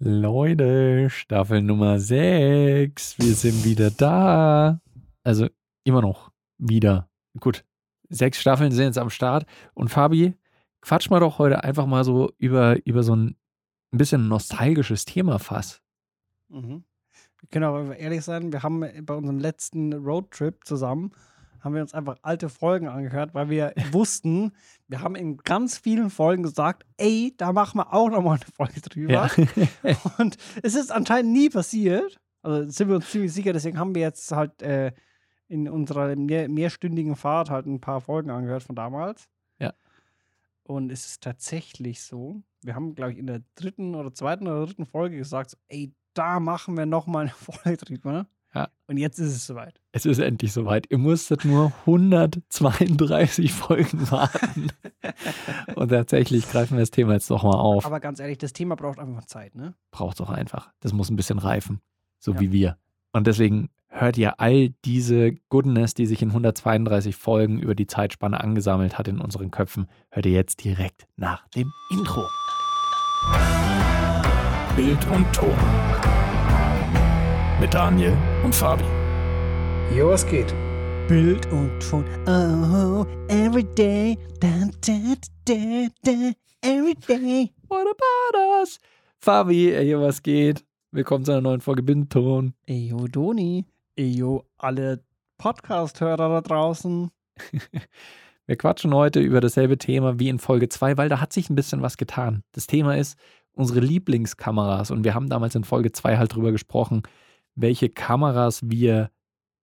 Leute, Staffel Nummer 6. Wir sind wieder da. Also immer noch wieder. Gut, sechs Staffeln sind jetzt am Start. Und Fabi, quatsch mal doch heute einfach mal so über, über so ein, bisschen nostalgisches Thema fast. Mhm. Genau, ehrlich sein, wir haben bei unserem letzten Roadtrip zusammen haben wir uns einfach alte Folgen angehört, weil wir wussten, wir haben in ganz vielen Folgen gesagt, ey, da machen wir auch nochmal eine Folge drüber. Ja. Und es ist anscheinend nie passiert. Also sind wir uns ziemlich sicher, deswegen haben wir jetzt halt äh, in unserer mehr, mehrstündigen Fahrt halt ein paar Folgen angehört von damals. Ja. Und es ist tatsächlich so, wir haben, glaube ich, in der dritten oder zweiten oder dritten Folge gesagt, ey, da machen wir nochmal eine Folge drüber. Ja. Und jetzt ist es soweit. Es ist endlich soweit. Ihr musstet nur 132 Folgen warten. Und tatsächlich greifen wir das Thema jetzt nochmal auf. Aber ganz ehrlich, das Thema braucht einfach Zeit, ne? Braucht doch einfach. Das muss ein bisschen reifen. So ja. wie wir. Und deswegen hört ihr all diese Goodness, die sich in 132 Folgen über die Zeitspanne angesammelt hat in unseren Köpfen, hört ihr jetzt direkt nach dem Intro. Bild und Ton mit Daniel und Fabi. Jo, was geht? Bild und Ton. Oh, every day. Da, da, da, da, every day. What about us? Fabi, ey, was geht? Willkommen zu einer neuen Folge Bild und Ton. Ey, yo, Doni. Ey, yo, alle Podcast-Hörer da draußen. Wir quatschen heute über dasselbe Thema wie in Folge 2, weil da hat sich ein bisschen was getan. Das Thema ist unsere Lieblingskameras und wir haben damals in Folge 2 halt drüber gesprochen, welche Kameras wir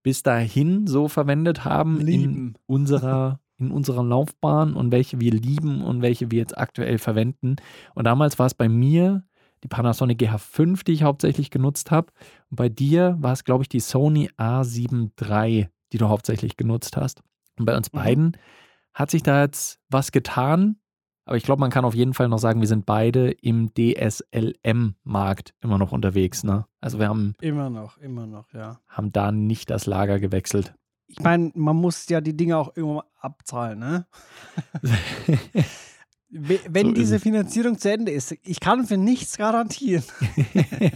bis dahin so verwendet haben lieben. in unserer in unserer Laufbahn und welche wir lieben und welche wir jetzt aktuell verwenden. Und damals war es bei mir die Panasonic GH5, die ich hauptsächlich genutzt habe. Und bei dir war es, glaube ich, die Sony A7 III, die du hauptsächlich genutzt hast. Und bei uns mhm. beiden hat sich da jetzt was getan. Aber ich glaube, man kann auf jeden Fall noch sagen, wir sind beide im DSLM-Markt immer noch unterwegs. Ne? Also wir haben. Immer noch, immer noch, ja. Haben da nicht das Lager gewechselt. Ich meine, man muss ja die Dinge auch irgendwann abzahlen, ne? Wenn so diese Finanzierung zu Ende ist, ich kann für nichts garantieren.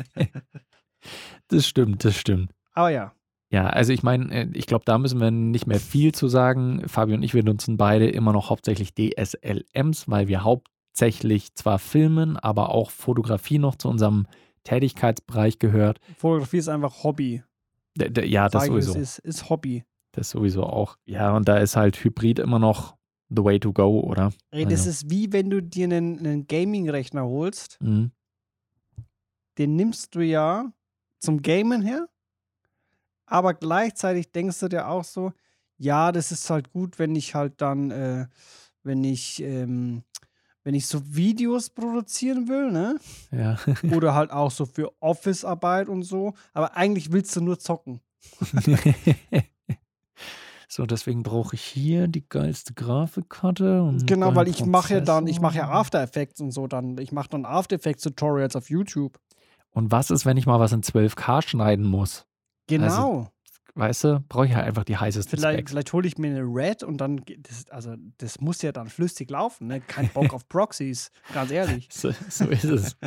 das stimmt, das stimmt. Aber ja. Ja, also ich meine, äh, ich glaube, da müssen wir nicht mehr viel zu sagen. Fabio und ich, wir nutzen beide immer noch hauptsächlich DSLMs, weil wir hauptsächlich zwar filmen, aber auch Fotografie noch zu unserem Tätigkeitsbereich gehört. Fotografie ist einfach Hobby. D ja, das sowieso. Ist, ist Hobby. Das sowieso auch. Ja, und da ist halt Hybrid immer noch the way to go, oder? Ey, das also. ist wie wenn du dir einen, einen Gaming-Rechner holst. Mhm. Den nimmst du ja zum Gamen her aber gleichzeitig denkst du dir auch so, ja, das ist halt gut, wenn ich halt dann, äh, wenn ich, ähm, wenn ich so Videos produzieren will, ne? Ja. Oder halt auch so für Office-Arbeit und so. Aber eigentlich willst du nur zocken. so, deswegen brauche ich hier die geilste Grafikkarte. genau, weil ich mache ja dann, ich mache ja After Effects und so dann. Ich mache dann After Effects Tutorials auf YouTube. Und was ist, wenn ich mal was in 12K schneiden muss? Genau. Also, weißt du, brauche ich halt einfach die heißeste Vielleicht, vielleicht hole ich mir eine Red und dann, das, also das muss ja dann flüssig laufen, ne? Kein Bock auf Proxys, ganz ehrlich. So, so ist es.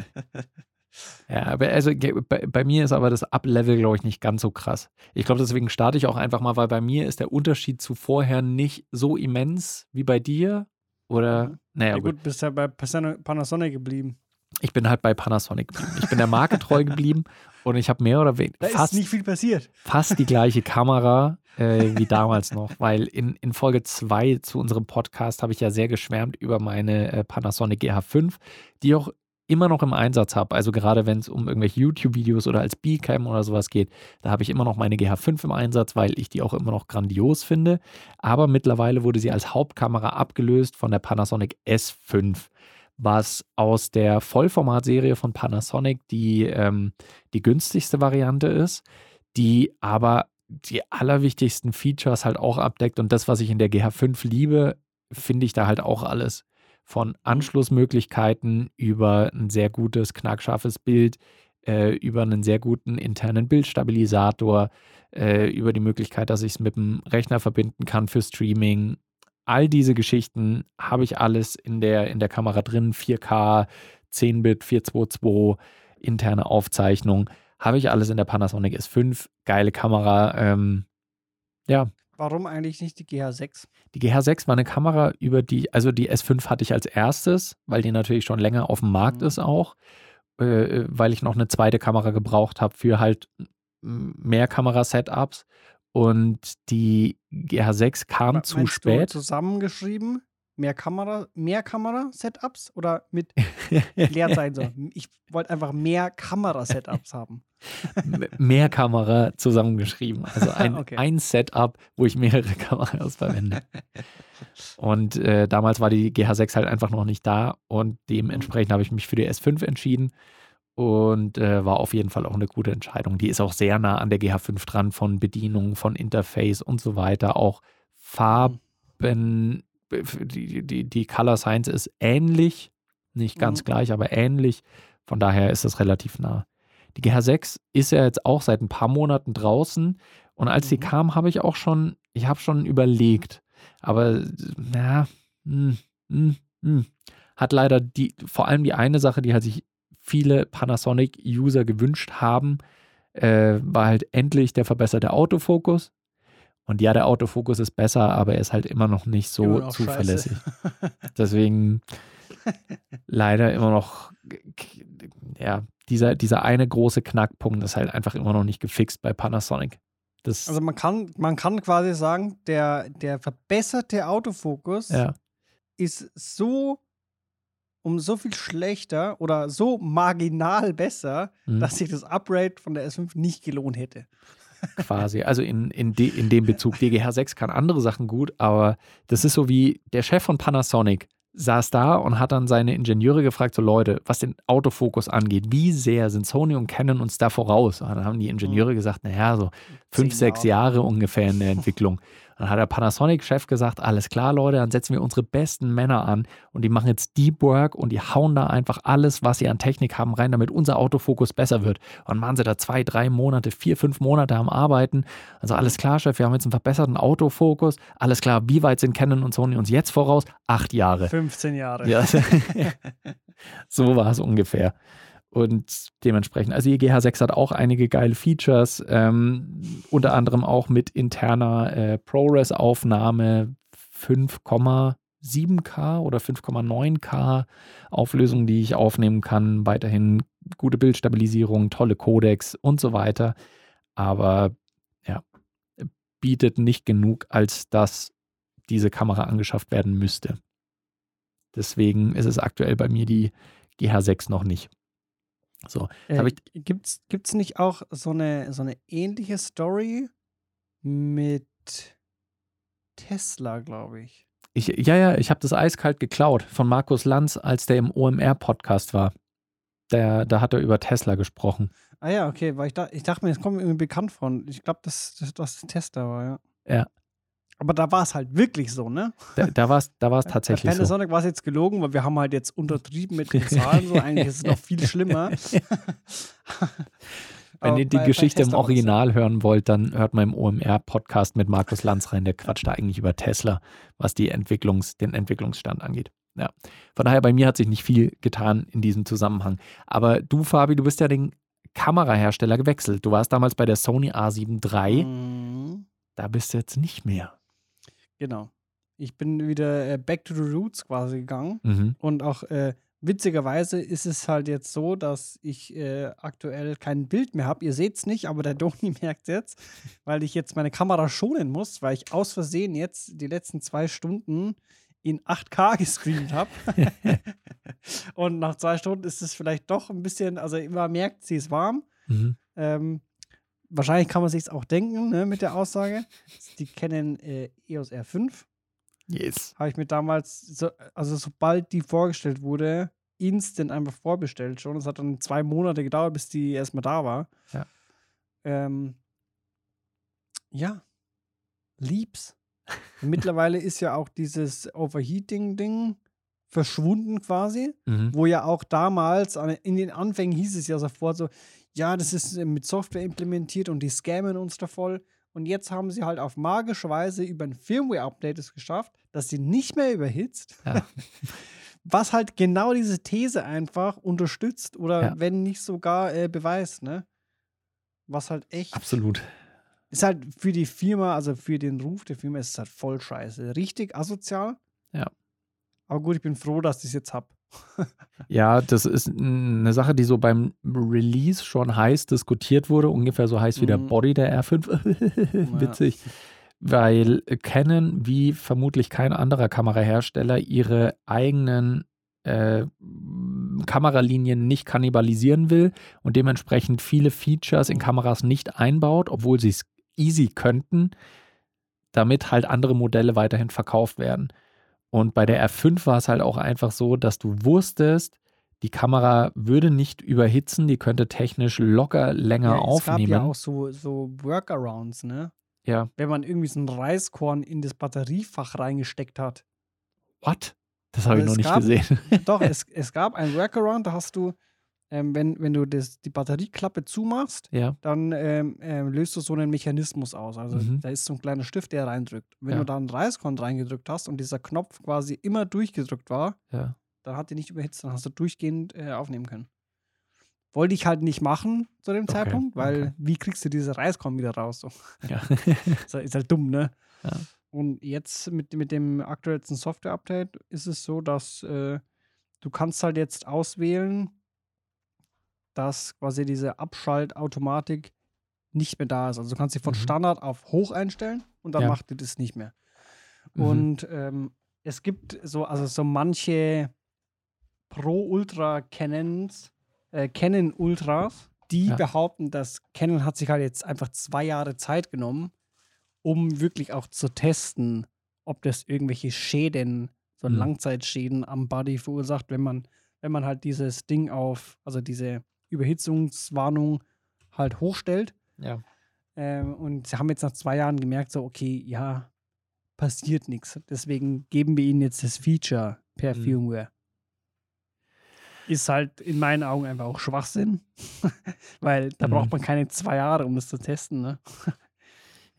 ja, aber also bei, bei, mir ist aber das Up-Level, glaube ich, nicht ganz so krass. Ich glaube, deswegen starte ich auch einfach mal, weil bei mir ist der Unterschied zu vorher nicht so immens wie bei dir. Oder, mhm. naja. Ja, gut, gut, bist ja bei Panasonic geblieben. Ich bin halt bei Panasonic geblieben. Ich bin der Marke treu geblieben und ich habe mehr oder weniger fast nicht viel passiert. Fast die gleiche Kamera äh, wie damals noch, weil in, in Folge 2 zu unserem Podcast habe ich ja sehr geschwärmt über meine äh, Panasonic GH5, die auch immer noch im Einsatz habe. Also gerade wenn es um irgendwelche YouTube-Videos oder als B-Cam oder sowas geht, da habe ich immer noch meine GH5 im Einsatz, weil ich die auch immer noch grandios finde. Aber mittlerweile wurde sie als Hauptkamera abgelöst von der Panasonic S5 was aus der Vollformatserie von Panasonic die, ähm, die günstigste Variante ist, die aber die allerwichtigsten Features halt auch abdeckt. Und das, was ich in der GH5 liebe, finde ich da halt auch alles. Von mhm. Anschlussmöglichkeiten über ein sehr gutes, knackscharfes Bild, äh, über einen sehr guten internen Bildstabilisator, äh, über die Möglichkeit, dass ich es mit dem Rechner verbinden kann für Streaming all diese Geschichten habe ich alles in der, in der Kamera drin. 4K, 10-Bit, 422. interne Aufzeichnung. Habe ich alles in der Panasonic S5. Geile Kamera. Ähm, ja, Warum eigentlich nicht die GH6? die GH6 war eine Kamera, über die, also die S5 hatte ich als erstes, weil die natürlich schon länger auf dem Markt Mhm. ist auch, äh, weil ich noch eine zweite Kamera gebraucht habe für halt mehr Kamera-Setups. Und die GH6 kam Me- zu spät. Du zusammengeschrieben? Mehr Kamera, mehr Kamera-Setups oder mit Leerzeichen so? Ich wollte einfach mehr Kamera-Setups haben. Mehr Kamera zusammengeschrieben. Also ein, Okay. ein Setup, wo ich mehrere Kameras verwende. Und äh, damals war die GH6 halt einfach noch nicht da und dementsprechend habe ich mich für die S5 entschieden und äh, war auf jeden Fall auch eine gute Entscheidung. Die ist auch sehr nah an der GH5 dran von Bedienung, von Interface und so weiter. Auch Farben, die, die, die Color Science ist ähnlich, nicht ganz Mhm. gleich, aber ähnlich. Von daher ist es relativ nah. Die GH6 ist ja jetzt auch seit ein paar Monaten draußen und als sie Mhm. kam, habe ich auch schon, ich habe schon überlegt, aber ja, hm, hm, hm. hat leider die, vor allem die eine Sache, die halt sich viele Panasonic-User gewünscht haben, äh, war halt endlich der verbesserte Autofokus. Und ja, der Autofokus ist besser, aber er ist halt immer noch nicht so noch zuverlässig. Deswegen leider immer noch, ja, dieser, dieser eine große Knackpunkt ist halt einfach immer noch nicht gefixt bei Panasonic. Das, Also man kann, man kann quasi sagen, der, der verbesserte Autofokus ja, ist so um so viel schlechter oder so marginal besser, mhm, dass sich das Upgrade von der S5 nicht gelohnt hätte. quasi. Also in, in, de, in dem Bezug, DGH6 kann andere Sachen gut, aber das ist so wie der Chef von Panasonic saß da und hat dann seine Ingenieure gefragt, so Leute, was den Autofokus angeht, wie sehr sind Sony und Canon uns da voraus? Und dann haben die Ingenieure gesagt, naja, so fünf, sechs Jahre ungefähr in der Entwicklung. Dann hat der Panasonic-Chef gesagt, alles klar, Leute, dann setzen wir unsere besten Männer an und die machen jetzt Deep Work und die hauen da einfach alles, was sie an Technik haben, rein, damit unser Autofokus besser wird. Und dann waren sie da zwei, drei Monate, vier, fünf Monate am Arbeiten. Also alles klar, Chef, wir haben jetzt einen verbesserten Autofokus. Alles klar, wie weit sind Canon und Sony uns jetzt voraus? Acht Jahre. 15 Jahre. Ja, so war es ungefähr. Und dementsprechend, also die GH6 hat auch einige geile Features, ähm, unter anderem auch mit interner äh, ProRes-Aufnahme 5,7K oder 5,9K Auflösung, die ich aufnehmen kann. Weiterhin gute Bildstabilisierung, tolle Codecs und so weiter. Aber ja, bietet nicht genug, als dass diese Kamera angeschafft werden müsste. Deswegen ist es aktuell bei mir die GH6 noch nicht. So, Äh, ich- gibt's, gibt's nicht auch so eine, so eine ähnliche Story mit Tesla, glaube ich? ich, ja, ja, ich habe das eiskalt geklaut von Markus Lanz, als der im OMR-Podcast war. Der, da hat er über Tesla gesprochen. Ah ja, okay, weil ich, da, ich dachte mir, es kommt mir irgendwie bekannt von. Ich glaube, dass das, das Tesla war, ja. Ja. Aber da war es halt wirklich so, ne? Da, da war es da war's Bei tatsächlich so. Panasonic war es jetzt gelogen, weil wir haben halt jetzt untertrieben mit den Zahlen. So. Eigentlich ist es noch viel schlimmer. Wenn ihr die bei- bei Geschichte im das so. Original hören wollt, dann hört mal im OMR-Podcast mit Markus Lanz rein. Der quatscht da eigentlich über Tesla, was die Entwicklungs-, den Entwicklungsstand angeht. Ja. Von daher, bei mir hat sich nicht viel getan in diesem Zusammenhang. Aber du, Fabi, du bist ja den Kamerahersteller gewechselt. Du warst damals bei der Sony A7 III. Mhm. Da bist du jetzt nicht mehr. Genau. Ich bin wieder äh, back to the roots quasi gegangen. Mhm. Und auch äh, witzigerweise ist es halt jetzt so, dass ich äh, aktuell kein Bild mehr habe. Ihr seht es nicht, aber der Doni merkt es jetzt, weil ich jetzt meine Kamera schonen muss, weil ich aus Versehen jetzt die letzten zwei Stunden in 8K gestreamt habe. Und nach zwei Stunden ist es vielleicht doch ein bisschen, also man merkt, sie ist warm. Mhm. Ähm, wahrscheinlich kann man sich auch denken ne, mit der Aussage. Die kennen äh, EOS R5 Yes. habe ich mir damals, so, also sobald die vorgestellt wurde, instant einfach vorbestellt schon. Es hat dann zwei Monate gedauert, bis die erstmal da war. Ja. Ähm, ja, lieb's. Mittlerweile ist ja auch dieses Overheating-Ding verschwunden quasi, Mhm. wo ja auch damals, an- in den Anfängen hieß es ja sofort so, ja, das ist äh, mit Software implementiert und die scammen uns da voll. Und jetzt haben sie halt auf magische Weise über ein Firmware-Update es geschafft, dass sie nicht mehr überhitzt. Ja. Was halt genau diese These einfach unterstützt oder Ja. wenn nicht sogar äh, beweist, ne? Was halt echt Absolut. ist halt für die Firma, also für den Ruf der Firma ist es halt voll scheiße. Richtig asozial. Ja. Aber gut, ich bin froh, dass ich es jetzt hab. Ja, das ist eine Sache, die so beim Release schon heiß diskutiert wurde, ungefähr so heiß wie der Mhm. Body der R5. Witzig. Weil Canon, wie vermutlich kein anderer Kamerahersteller, ihre eigenen äh, Kameralinien nicht kannibalisieren will und dementsprechend viele Features in Kameras nicht einbaut, obwohl sie es easy könnten, damit halt andere Modelle weiterhin verkauft werden. Und bei der R5 war es halt auch einfach so, dass du wusstest, die Kamera würde nicht überhitzen, die könnte technisch locker länger Ja, es gab aufnehmen. ja auch so, so Workarounds, ne? ja. Wenn man irgendwie so ein Reiskorn in das Batteriefach reingesteckt hat. What? Das habe ich Aber noch nicht gab- gesehen. Doch, es, es gab ein Workaround, da hast du, ähm, wenn, wenn du das, die Batterieklappe zumachst, ja. dann ähm, ähm, löst du so einen Mechanismus aus. Also Mhm. da ist so ein kleiner Stift, der reindrückt. Wenn Ja. du da einen Reiskorn reingedrückt hast und dieser Knopf quasi immer durchgedrückt war, ja. dann hat die nicht überhitzt, dann hast du durchgehend äh, aufnehmen können. Wollte ich halt nicht machen zu dem Okay, Zeitpunkt, weil okay. wie kriegst du diese Reiskorn wieder raus? So. ja. Ist halt- ist halt dumm, ne? Und jetzt mit, mit dem aktuellsten Software-Update ist es so, dass äh, du kannst halt jetzt auswählen, dass quasi diese Abschaltautomatik nicht mehr da ist. Also du kannst sie von Mhm. Standard auf hoch einstellen und dann Ja. macht die das nicht mehr. Mhm. Und ähm, es gibt so, also so manche Pro-Ultra-Canons, äh, Canon Ultras, die Ja. behaupten, dass Canon hat sich halt jetzt einfach zwei Jahre Zeit genommen, um wirklich auch zu testen, ob das irgendwelche Schäden, so Mhm. Langzeitschäden am Body verursacht, wenn man, wenn man halt dieses Ding auf, also diese Überhitzungswarnung halt hochstellt. ja. Ähm, und sie haben jetzt nach zwei Jahren gemerkt, so, okay, ja, passiert nichts. Deswegen geben wir ihnen jetzt das Feature per Mhm. Firmware. Ist halt in meinen Augen einfach auch Schwachsinn. Weil da Mhm. braucht man keine zwei Jahre, um das zu testen. Ne?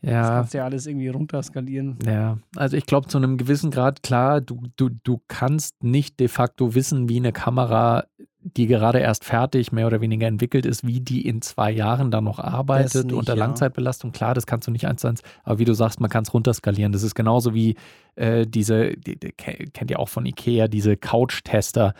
Das Ja. kannst du ja alles irgendwie runterskalieren. Ja, also ich glaube zu einem gewissen Grad, klar, du, du, du kannst nicht de facto wissen, wie eine Kamera, die gerade erst fertig, mehr oder weniger entwickelt ist, wie die in zwei Jahren dann noch arbeitet nicht, unter ja. Langzeitbelastung. Klar, das kannst du nicht eins zu eins, aber wie du sagst, man kann es runterskalieren. Das ist genauso wie äh, diese, die, die, ke- kennt ihr auch von Ikea, diese Couch-Tester.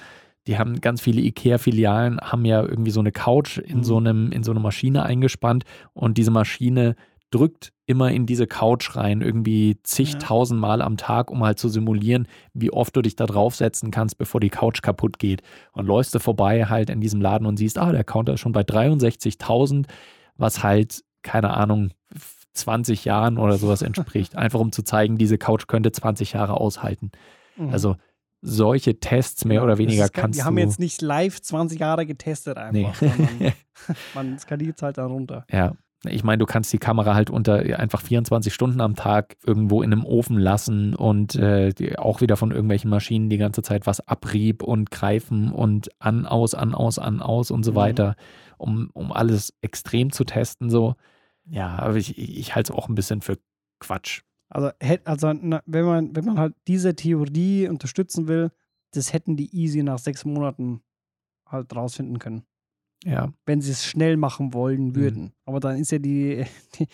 Die haben ganz viele Ikea-Filialen, haben ja irgendwie so eine Couch in, Mhm. so einem, in so eine Maschine eingespannt und diese Maschine drückt immer in diese Couch rein, irgendwie zigtausend Mal am Tag, um halt zu simulieren, wie oft du dich da draufsetzen kannst, bevor die Couch kaputt geht. Und läufst du vorbei halt in diesem Laden und siehst, ah, der Counter ist schon bei 63.000, was halt, keine Ahnung, 20 Jahren oder sowas entspricht. Einfach um zu zeigen, diese Couch könnte 20 Jahre aushalten. Mhm. Also solche Tests mehr oder weniger ke- kannst Wir du. haben jetzt nicht live 20 Jahre getestet Nee. einfach, sondern man skaliert es halt dann runter. Ja, ich meine, du kannst die Kamera halt unter einfach 24 Stunden am Tag irgendwo in einem Ofen lassen und äh, auch wieder von irgendwelchen Maschinen die ganze Zeit was abrieb und greifen und an, aus, an, aus, an, aus und so Mhm. weiter, um, um alles extrem zu testen. So. Ja, aber ich, ich, halte es auch ein bisschen für Quatsch. Also, also wenn, man, wenn man halt diese Theorie unterstützen will, das hätten die easy nach sechs Monaten halt rausfinden können. Ja, wenn sie es schnell machen wollen würden. Aber dann ist ja die, die,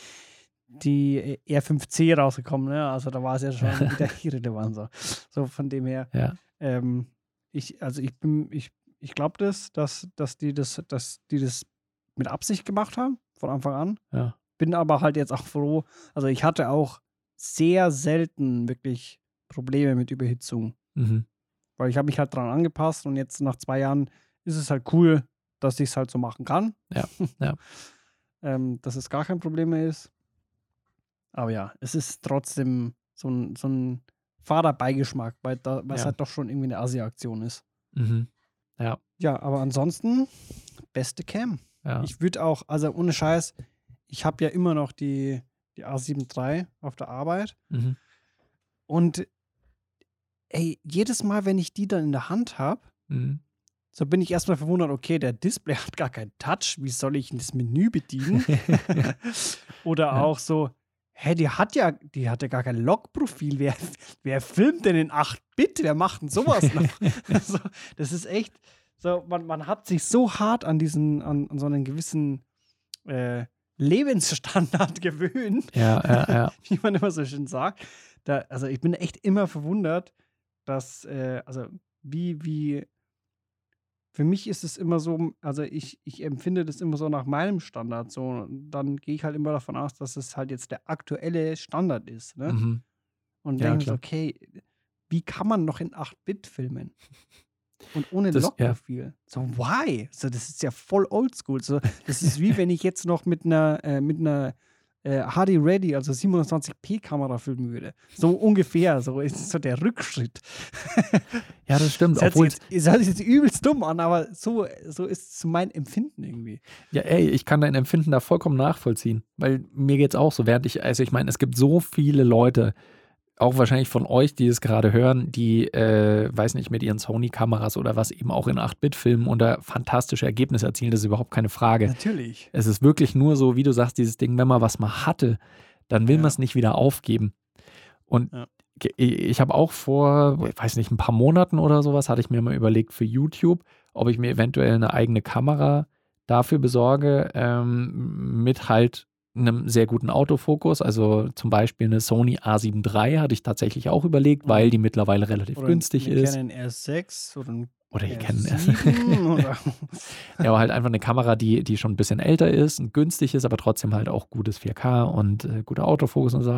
die R5C rausgekommen, ne? Also da war es ja schon wieder irrelevant. So. so von dem her, ja, ähm, ich, also ich bin, ich, ich glaube das, dass, dass die das, dass die das mit Absicht gemacht haben, von Anfang an. ja. Bin aber halt jetzt auch froh. Also ich hatte auch sehr selten wirklich Probleme mit Überhitzung. Mhm. Weil ich habe mich halt dran angepasst und jetzt nach zwei Jahren ist es halt cool, dass ich es halt so machen kann. Ja, ja. ähm, dass es gar kein Problem mehr ist. Aber ja, es ist trotzdem so ein, so ein Fahrerbeigeschmack, weil, da, es Ja. halt doch schon irgendwie eine Asi-Aktion ist. Mhm. Ja, aber ansonsten, beste Cam. Ja. Ich würde auch, also ohne Scheiß, ich habe ja immer noch die, die A7 III auf der Arbeit. Mhm. Und ey, jedes Mal, wenn ich die dann in der Hand habe, Mhm. So bin ich erstmal verwundert, okay, der Display hat gar keinen Touch, wie soll ich das Menü bedienen? Oder Ja. auch so, hä, die hat ja, die hat ja gar kein Logprofil. Wer, wer filmt denn in 8-Bit? Wer macht denn sowas noch? also, das ist echt, so, man, man hat sich so hart an diesen, an, an so einen gewissen äh, Lebensstandard gewöhnt, Ja, ja, ja. wie man immer so schön sagt. Da, also ich bin echt immer verwundert, dass, äh, also wie, wie, für mich ist es immer so, also ich, ich empfinde das immer so nach meinem Standard so. Und dann gehe ich halt immer davon aus, dass es halt jetzt der aktuelle Standard ist. Ne? Mhm. Und Ja, denke so, okay, wie kann man noch in 8-Bit filmen? Und ohne Das- ja. So, why? So, das ist ja voll oldschool. So, das ist wie wenn ich jetzt noch mit einer, äh, mit einer äh, HD Ready, also 720p-Kamera filmen würde. So ungefähr. So ist so der Rückschritt. Ja, das stimmt. Das hört, Obwohl, sich jetzt, das jetzt übelst dumm an, aber so, so ist mein Empfinden irgendwie. ja, ey, ich kann dein Empfinden da vollkommen nachvollziehen. Weil mir geht's auch so, während ich, also ich meine, es gibt so viele Leute, auch wahrscheinlich von euch, die es gerade hören, die, äh, weiß nicht, mit ihren Sony-Kameras oder was eben auch in 8-Bit filmen und da fantastische Ergebnisse erzielen, das ist überhaupt keine Frage. Natürlich. Es ist wirklich nur so, wie du sagst, dieses Ding, wenn man was mal hatte, dann will Ja. man es nicht wieder aufgeben. Und Ja. ich habe auch vor, ich weiß nicht, ein paar Monaten oder sowas, hatte ich mir mal überlegt für YouTube, ob ich mir eventuell eine eigene Kamera dafür besorge, ähm, mit halt einem sehr guten Autofokus. Also zum Beispiel eine Sony A7 III hatte ich tatsächlich auch überlegt, Mhm. weil die mittlerweile relativ Oder günstig ein ist. Canon R6 oder ein Oder ihr kennt R7 oder Ja, aber halt einfach eine Kamera, die, die schon ein bisschen älter ist und günstig ist, aber trotzdem halt auch gutes 4K und äh, guter Autofokus und so.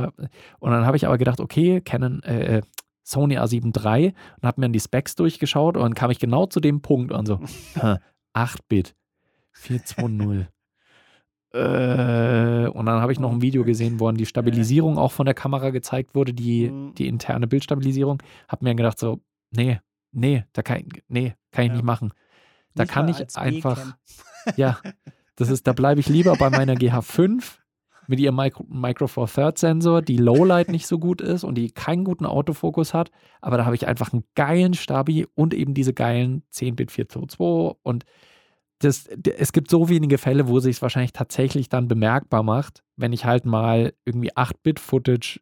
Und dann habe ich aber gedacht, okay, Canon, äh, äh, Sony A7 III und habe mir dann die Specs durchgeschaut und dann kam ich genau zu dem Punkt und so, hä, 8-Bit, 420. Äh, und dann habe ich noch ein Video gesehen, wo dann die Stabilisierung auch von der Kamera gezeigt wurde, die, Mhm. die interne Bildstabilisierung. Hab mir gedacht so, nee, nee, da kann, nee, kann ich nicht machen. Da Nicht kann ich einfach, ja, das ist, da bleibe ich lieber bei meiner GH5 mit ihrem Micro, Micro Four Third Sensor, die Lowlight nicht so gut ist und die keinen guten Autofokus hat, aber da habe ich einfach einen geilen Stabi und eben diese geilen 10-Bit 422 und das, es gibt so wenige Fälle, wo sich es wahrscheinlich tatsächlich dann bemerkbar macht, wenn ich halt mal irgendwie 8-Bit-Footage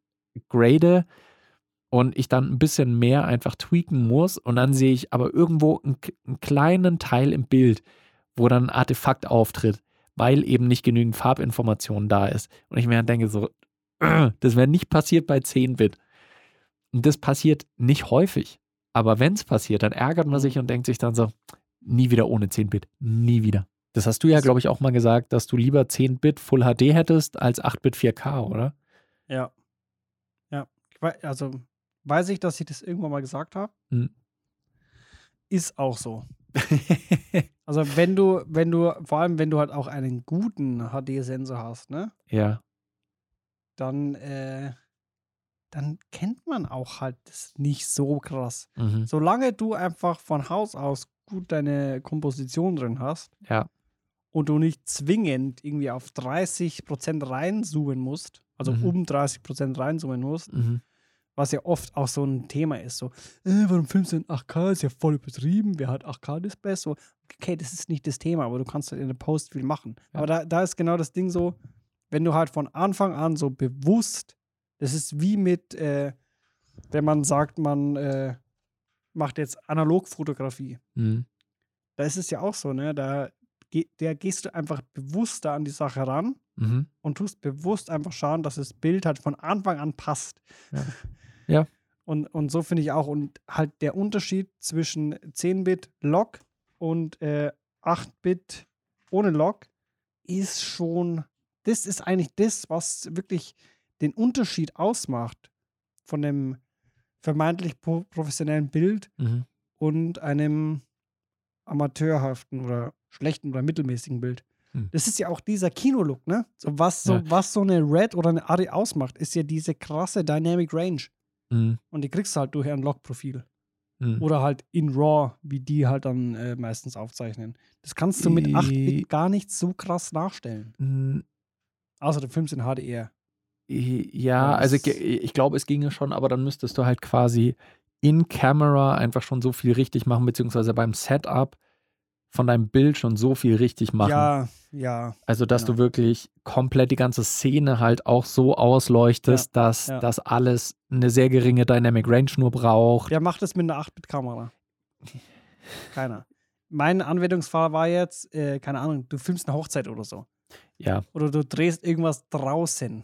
grade und ich dann ein bisschen mehr einfach tweaken muss und dann sehe ich aber irgendwo einen, einen kleinen Teil im Bild, wo dann ein Artefakt auftritt, weil eben nicht genügend Farbinformation da ist. Und ich mir dann denke so, "Äh, das wäre nicht passiert bei 10-Bit. Und das passiert nicht häufig. Aber wenn es passiert, dann ärgert man sich und denkt sich dann so, nie wieder ohne 10-Bit. Nie wieder. Das hast du ja, glaube ich, auch mal gesagt, dass du lieber 10-Bit Full HD hättest als 8-Bit 4K, oder? Ja. Ja. Also weiß ich, dass ich das irgendwann mal gesagt habe. Hm. Ist auch so. Also wenn du, wenn du, vor allem wenn du halt auch einen guten HD-Sensor hast, ne, ja. dann, äh, dann kennt man auch halt das nicht so krass. Mhm. Solange du einfach von Haus aus gut deine Komposition drin hast Ja. und du nicht zwingend irgendwie auf 30% reinzoomen musst, also Mhm. um 30% reinzoomen musst, Mhm. was ja oft auch so ein Thema ist. So, äh, warum filmst du in 8K? Ist ja voll übertrieben. Wer hat 8K-Displays? So, okay, das ist nicht das Thema, aber du kannst halt in der Post viel machen. Ja. Aber da, da ist genau das Ding so, wenn du halt von Anfang an so bewusst, das ist wie mit, äh, wenn man sagt, man äh, macht jetzt Analogfotografie. Mhm. Da ist es ja auch so, ne? Da, da gehst du einfach bewusster an die Sache ran Mhm. und tust bewusst einfach schauen, dass das Bild halt von Anfang an passt. Ja. Ja. Und, und so finde ich auch. Und halt der Unterschied zwischen 10-Bit Log und äh, 8-Bit ohne Log ist schon, das ist eigentlich das, was wirklich den Unterschied ausmacht von dem vermeintlich pro professionellen Bild Mhm. und einem amateurhaften oder schlechten oder mittelmäßigen Bild. Hm. Das ist ja auch dieser Kinolook, ne? So was, so, Ja. was so eine Red oder eine ARRI ausmacht, ist ja diese krasse Dynamic Range. Mhm. Und die kriegst du halt durch ein Log-Profil. Mhm. Oder halt in RAW, wie die halt dann äh, meistens aufzeichnen. Das kannst du mit I- 8-Bit gar nicht so krass nachstellen. Mhm. Außer du filmst in HDR. Ja, Ja, also ich, ich glaube, es ginge schon, aber dann müsstest du halt quasi in Camera einfach schon so viel richtig machen, beziehungsweise beim Setup von deinem Bild schon so viel richtig machen. Ja, Ja. Also, dass Genau. du wirklich komplett die ganze Szene halt auch so ausleuchtest, dass ja. das alles eine sehr geringe Dynamic Range nur braucht. Wer macht das mit einer 8-Bit-Kamera? Keiner. Mein Anwendungsfall war jetzt, äh, keine Ahnung, du filmst eine Hochzeit oder so. Ja, Oder du drehst irgendwas draußen.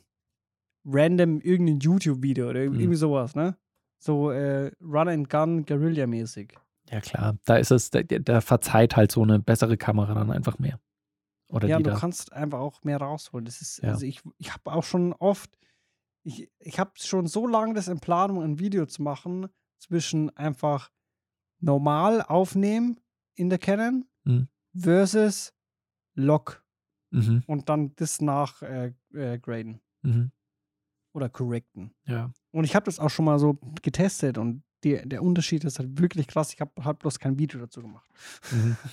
Random irgendein YouTube-Video oder Mhm. irgendwie sowas, ne? So äh, Run and Gun, Guerilla-mäßig. ja klar. Da ist es, da, da verzeiht halt so eine bessere Kamera dann einfach mehr. Oder Ja, du da. kannst einfach auch mehr rausholen. Das ist, Ja. also ich, ich habe auch schon oft, ich, ich habe schon so lange das in Planung, ein Video zu machen, zwischen einfach normal aufnehmen in der Canon Mhm. versus Log Mhm, und dann das nach äh, äh, graden mhm, oder correcten. ja. Und ich habe das auch schon mal so getestet und die, der Unterschied ist halt wirklich krass. Ich habe halt bloß kein Video dazu gemacht. Mhm.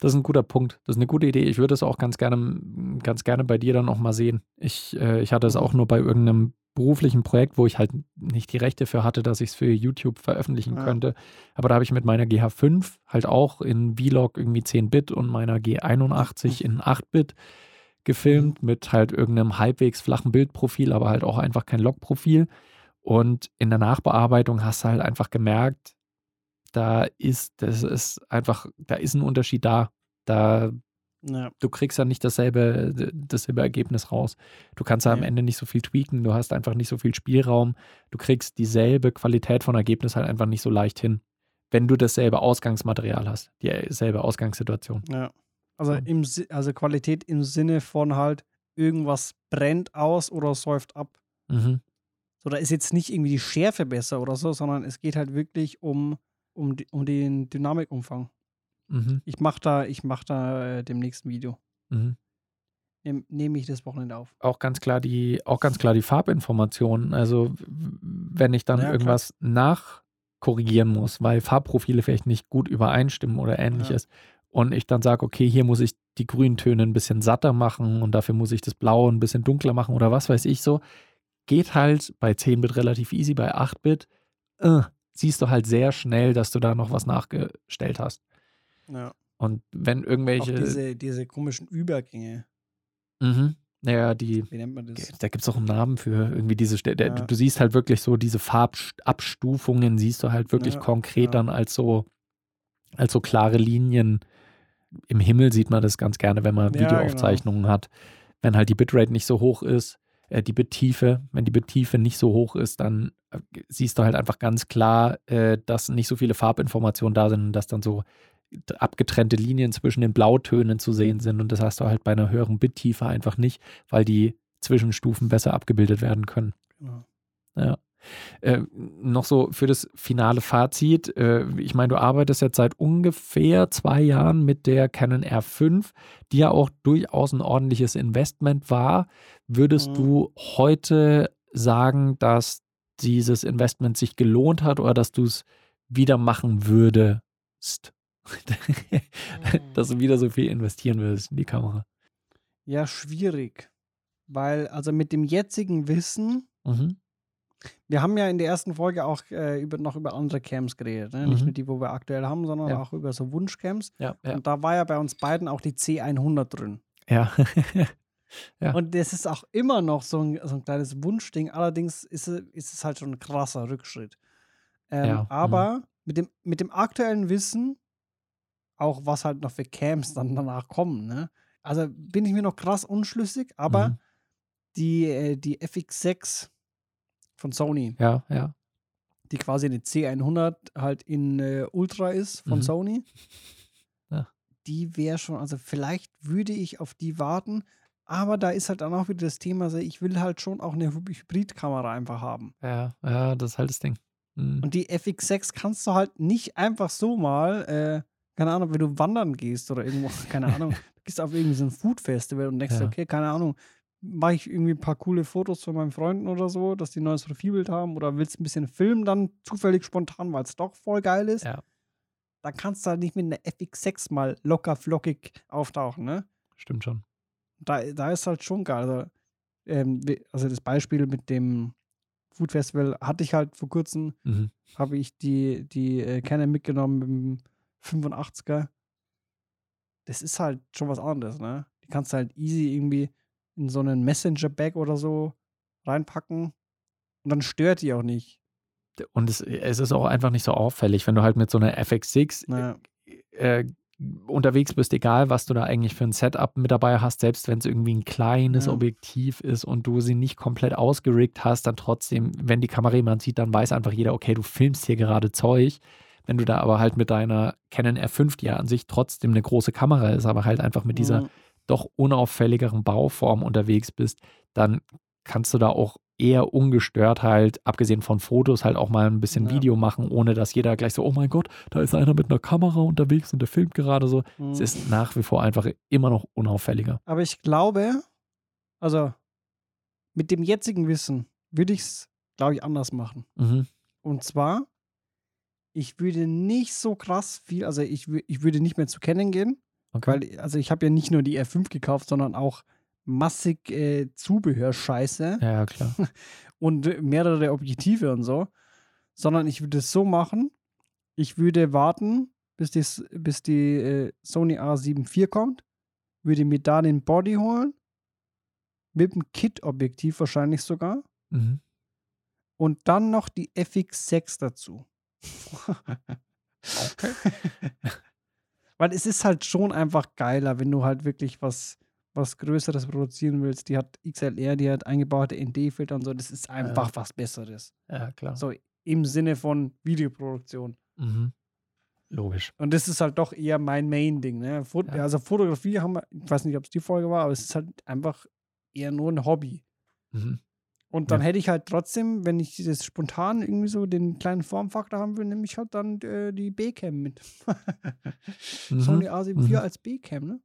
Das ist ein guter Punkt. Das ist eine gute Idee. Ich würde es auch ganz gerne, ganz gerne bei dir dann auch mal sehen. Ich, äh, ich hatte es auch nur bei irgendeinem beruflichen Projekt, wo ich halt nicht die Rechte für hatte, dass ich es für YouTube veröffentlichen Ja. könnte. Aber da habe ich mit meiner GH5 halt auch in Vlog irgendwie 10-Bit und meiner G81 in 8-Bit gefilmt mit halt irgendeinem halbwegs flachen Bildprofil, aber halt auch einfach kein Log-Profil. Und in der Nachbearbeitung hast du halt einfach gemerkt, da ist, das ist einfach, da ist ein Unterschied da. Da, Ja. du kriegst ja nicht dasselbe, dasselbe Ergebnis raus. Du kannst ja am. Ende nicht so viel tweaken, du hast einfach nicht so viel Spielraum. Du kriegst dieselbe Qualität von Ergebnis halt einfach nicht so leicht hin, wenn du dasselbe Ausgangsmaterial hast, dieselbe Ausgangssituation. Ja. Also, So. im, also Qualität im Sinne von halt, irgendwas brennt aus oder säuft ab. Mhm. So, da ist jetzt nicht irgendwie die Schärfe besser oder so, sondern es geht halt wirklich um, um, um den Dynamikumfang. Mhm. Ich mache da, ich mach da äh, dem nächsten Video. Mhm. Nehme nehm ich das Wochenende auf. auch ganz klar die, auch ganz klar die Farbinformationen. Also wenn ich dann Ja, klar. irgendwas nachkorrigieren muss, weil Farbprofile vielleicht nicht gut übereinstimmen oder ähnliches. Und ich dann sage, okay, hier muss ich die Grüntöne ein bisschen satter machen und dafür muss ich das Blaue ein bisschen dunkler machen oder was weiß ich so. Geht halt bei 10-Bit relativ easy, bei 8-Bit äh, siehst du halt sehr schnell, dass du da noch was nachgestellt hast. Ja. Und wenn Auch irgendwelche. diese, diese komischen Übergänge. Mhm. Naja, die, Wie nennt man das? Da gibt es auch einen Namen für irgendwie diese Stelle. Ja. Du, du siehst halt wirklich so diese Farbabstufungen, siehst du halt wirklich Ja, konkret ja. dann als so, als so klare Linien. Im Himmel sieht man das ganz gerne, wenn man Ja, genau. Videoaufzeichnungen hat. Wenn halt die Bitrate nicht so hoch ist, äh, die Bittiefe, wenn die Bittiefe nicht so hoch ist, dann äh, siehst du halt einfach ganz klar, äh, dass nicht so viele Farbinformationen da sind und dass dann so abgetrennte Linien zwischen den Blautönen zu sehen sind. Und das hast du halt bei einer höheren Bittiefe einfach nicht, weil die Zwischenstufen besser abgebildet werden können. Genau. Ja. Äh, noch so für das finale Fazit. Äh, ich meine, du arbeitest jetzt seit ungefähr zwei Jahren mit der Canon R5, die ja auch durchaus ein ordentliches Investment war. Würdest Mhm. du heute sagen, dass dieses Investment sich gelohnt hat oder dass du es wieder machen würdest? dass du wieder so viel investieren würdest in die Kamera. Ja, schwierig. Weil, also mit dem jetzigen Wissen, Mhm. Wir haben ja in der ersten Folge auch äh, über, noch über andere Cams geredet. Ne? Nicht Mhm. nur die, wo wir aktuell haben, sondern Ja. auch über so Wunschcams. Ja, ja. Und da war ja bei uns beiden auch die C100 drin. ja. Und das ist auch immer noch so ein, so ein kleines Wunschding. Allerdings ist es, ist es halt schon ein krasser Rückschritt. Ähm, Ja, mhm. aber mit, dem, mit dem aktuellen Wissen, auch was halt noch für Cams dann danach kommen, ne? Also bin ich mir noch krass unschlüssig, aber Mhm. die, äh, die FX6 von Sony, ja, ja. die quasi eine C100 halt in äh, Ultra ist von Mhm. Sony, Ja. die wäre schon, also vielleicht würde ich auf die warten, aber da ist halt dann auch wieder das Thema, so, ich will halt schon auch eine Hy- Hybridkamera einfach haben. Ja, ja, das ist halt das Ding. Mhm. Und die FX6 kannst du halt nicht einfach so mal, äh, keine Ahnung, wenn du wandern gehst oder irgendwo, keine Ahnung, du gehst auf irgendwie so ein Food Festival und denkst, Ja. okay, keine Ahnung, mache ich irgendwie ein paar coole Fotos von meinen Freunden oder so, dass die ein neues Profilbild haben oder willst ein bisschen filmen dann zufällig spontan, weil es doch voll geil ist. Ja. Dann kannst du halt nicht mit einer FX6 mal locker flockig auftauchen, ne? Stimmt schon. da, da ist halt schon geil. Also, ähm, also das Beispiel mit dem Food Festival hatte ich halt vor kurzem, Mhm. habe ich die, die äh, Canon mitgenommen mit dem 85er. das ist halt schon was anderes, ne? Die kannst du halt easy irgendwie in so einen Messenger-Bag oder so reinpacken und dann stört die auch nicht. Und es, es ist auch einfach nicht so auffällig, wenn du halt mit so einer FX6 Naja, äh, unterwegs bist, egal was du da eigentlich für ein Setup mit dabei hast, selbst wenn es irgendwie ein kleines Ja. Objektiv ist und du sie nicht komplett ausgerickt hast, dann trotzdem, wenn die Kamera jemand sieht, dann weiß einfach jeder, okay, du filmst hier gerade Zeug. Wenn du da aber halt mit deiner Canon R5, die ja an sich trotzdem eine große Kamera ist, aber halt einfach mit dieser. Doch unauffälligeren Bauform unterwegs bist, dann kannst du da auch eher ungestört halt, abgesehen von Fotos, halt auch mal ein bisschen Ja. Video machen, ohne dass jeder gleich so, oh mein Gott, da ist einer mit einer Kamera unterwegs und der filmt gerade so. Es Mhm. ist nach wie vor einfach immer noch unauffälliger. Aber ich glaube, also mit dem jetzigen Wissen würde ich es, glaube ich, anders machen. Mhm. Und zwar, ich würde nicht so krass viel, also ich, ich würde nicht mehr zu Canon gehen, Okay. weil, also ich habe ja nicht nur die R5 gekauft, sondern auch massig äh, Zubehörscheiße ja, klar. und mehrere Objektive und so, sondern ich würde es so machen, ich würde warten, bis, das, bis die äh, Sony A7 IV kommt, würde mir da den Body holen, mit dem Kit-Objektiv wahrscheinlich sogar, Mhm. und dann noch die FX6 dazu. Weil es ist halt schon einfach geiler, wenn du halt wirklich was, was Größeres produzieren willst. Die hat XLR, die hat eingebaute ND-Filter und so. Das ist einfach was Besseres. Ja, klar. So im Sinne von Videoproduktion. Mhm. Logisch. Und das ist halt doch eher mein Main-Ding. Ne? Fot Ja. Also Fotografie haben wir, ich weiß nicht, ob es die Folge war, aber es ist halt einfach eher nur ein Hobby. Mhm. Und dann Ja. hätte ich halt trotzdem, wenn ich das spontan irgendwie so den kleinen Formfaktor haben will, nehme ich halt dann äh, die B-Cam mit. Mhm. Sony A7 IV Mhm. als B-Cam, ne?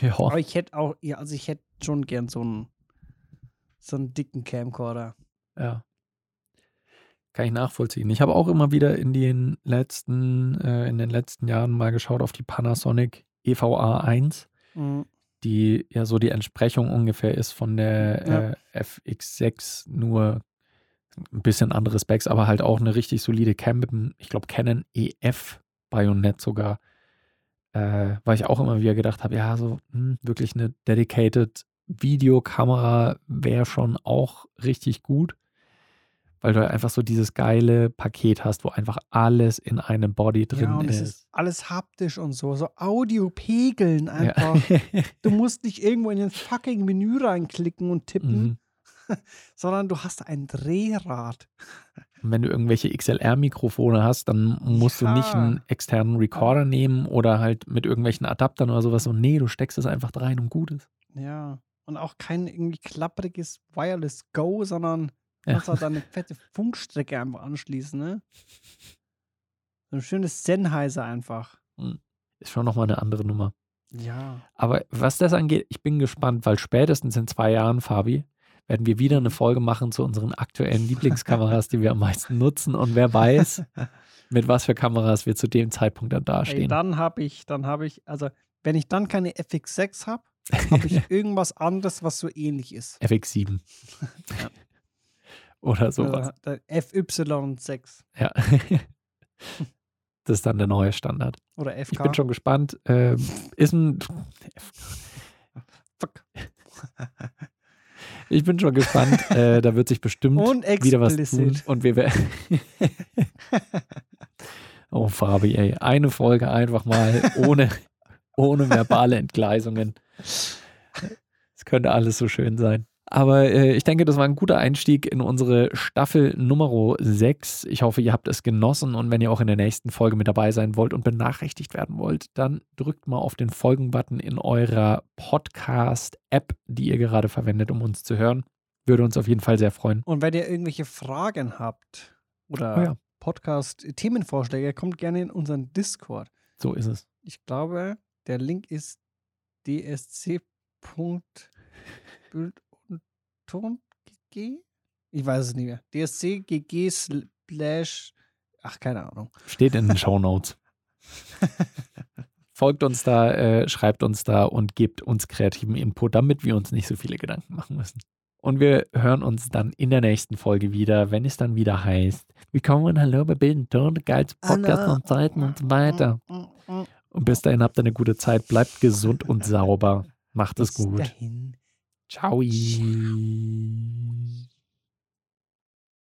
Ja. Aber ich hätte auch, ja, also ich hätte schon gern so einen, so einen dicken Camcorder. Ja. Kann ich nachvollziehen. Ich habe auch immer wieder in den letzten, äh, in den letzten Jahren mal geschaut auf die Panasonic EVA 1, Mhm. Die ja so die Entsprechung ungefähr ist von der Ja. äh, FX6, nur ein bisschen andere Specs, aber halt auch eine richtig solide Cam mit dem, ich glaube, Canon EF Bayonet sogar. Äh, weil ich auch immer wieder gedacht habe, ja, so hm, wirklich eine dedicated Videokamera wäre schon auch richtig gut, weil du einfach so dieses geile Paket hast, wo einfach alles in einem Body drin ja, und es ist. ist alles haptisch und so, so Audiopegeln Ja. einfach. Du musst nicht irgendwo in den fucking Menü reinklicken und tippen, Mhm. sondern du hast ein Drehrad. Und wenn du irgendwelche XLR-Mikrofone hast, dann musst du nicht Ja. einen externen Recorder nehmen oder halt mit irgendwelchen Adaptern oder sowas. Und nee, du steckst es einfach rein und gut ist. Ja. Und auch kein irgendwie klappriges Wireless Go, sondern Ja. kannst halt eine fette Funkstrecke einfach anschließen, ne? So ein schönes Sennheiser einfach. Ist schon nochmal eine andere Nummer. Ja. Aber was das angeht, ich bin gespannt, weil spätestens in zwei Jahren, Fabi, werden wir wieder eine Folge machen zu unseren aktuellen Lieblingskameras, die wir am meisten nutzen. Und wer weiß, mit was für Kameras wir zu dem Zeitpunkt dann Ey, dastehen. dann habe ich, dann habe ich, also wenn ich dann keine FX6 habe, habe ich irgendwas anderes, was so ähnlich ist. FX7. Ja. Oder sowas. Der FY6 Ja. Das ist dann der neue Standard. oder FK. Ich bin schon gespannt. Ähm, ist ein. Fuck. Ich bin schon gespannt. Äh, da wird sich bestimmt wieder was tun. Und wir werden. oh, Fabi, ey. Eine Folge einfach mal ohne, ohne verbale Entgleisungen. Es könnte alles so schön sein. Aber äh, ich denke, das war ein guter Einstieg in unsere Staffel Nummer 6. Ich hoffe, ihr habt es genossen und wenn ihr auch in der nächsten Folge mit dabei sein wollt und benachrichtigt werden wollt, dann drückt mal auf den Folgen-Button in eurer Podcast-App, die ihr gerade verwendet, um uns zu hören. Würde uns auf jeden Fall sehr freuen. Und wenn ihr irgendwelche Fragen habt oder Oh ja. Podcast-Themenvorschläge, kommt gerne in unseren Discord. So ist es. Ich glaube, der Link ist dsc.bild und Ton.gg? Ich weiß es nicht mehr. dsc.gg slash, ach, keine Ahnung. Steht in den Show Notes. Folgt uns da, äh, schreibt uns da und gebt uns kreativen Input, damit wir uns nicht so viele Gedanken machen müssen. Und wir hören uns dann in der nächsten Folge wieder, wenn es dann wieder heißt, willkommen und hallo bei Bild und Ton, geilste Podcast und Zeiten und so weiter. Und bis dahin habt ihr eine gute Zeit. Bleibt gesund und sauber. Macht es gut. dahin. 小姨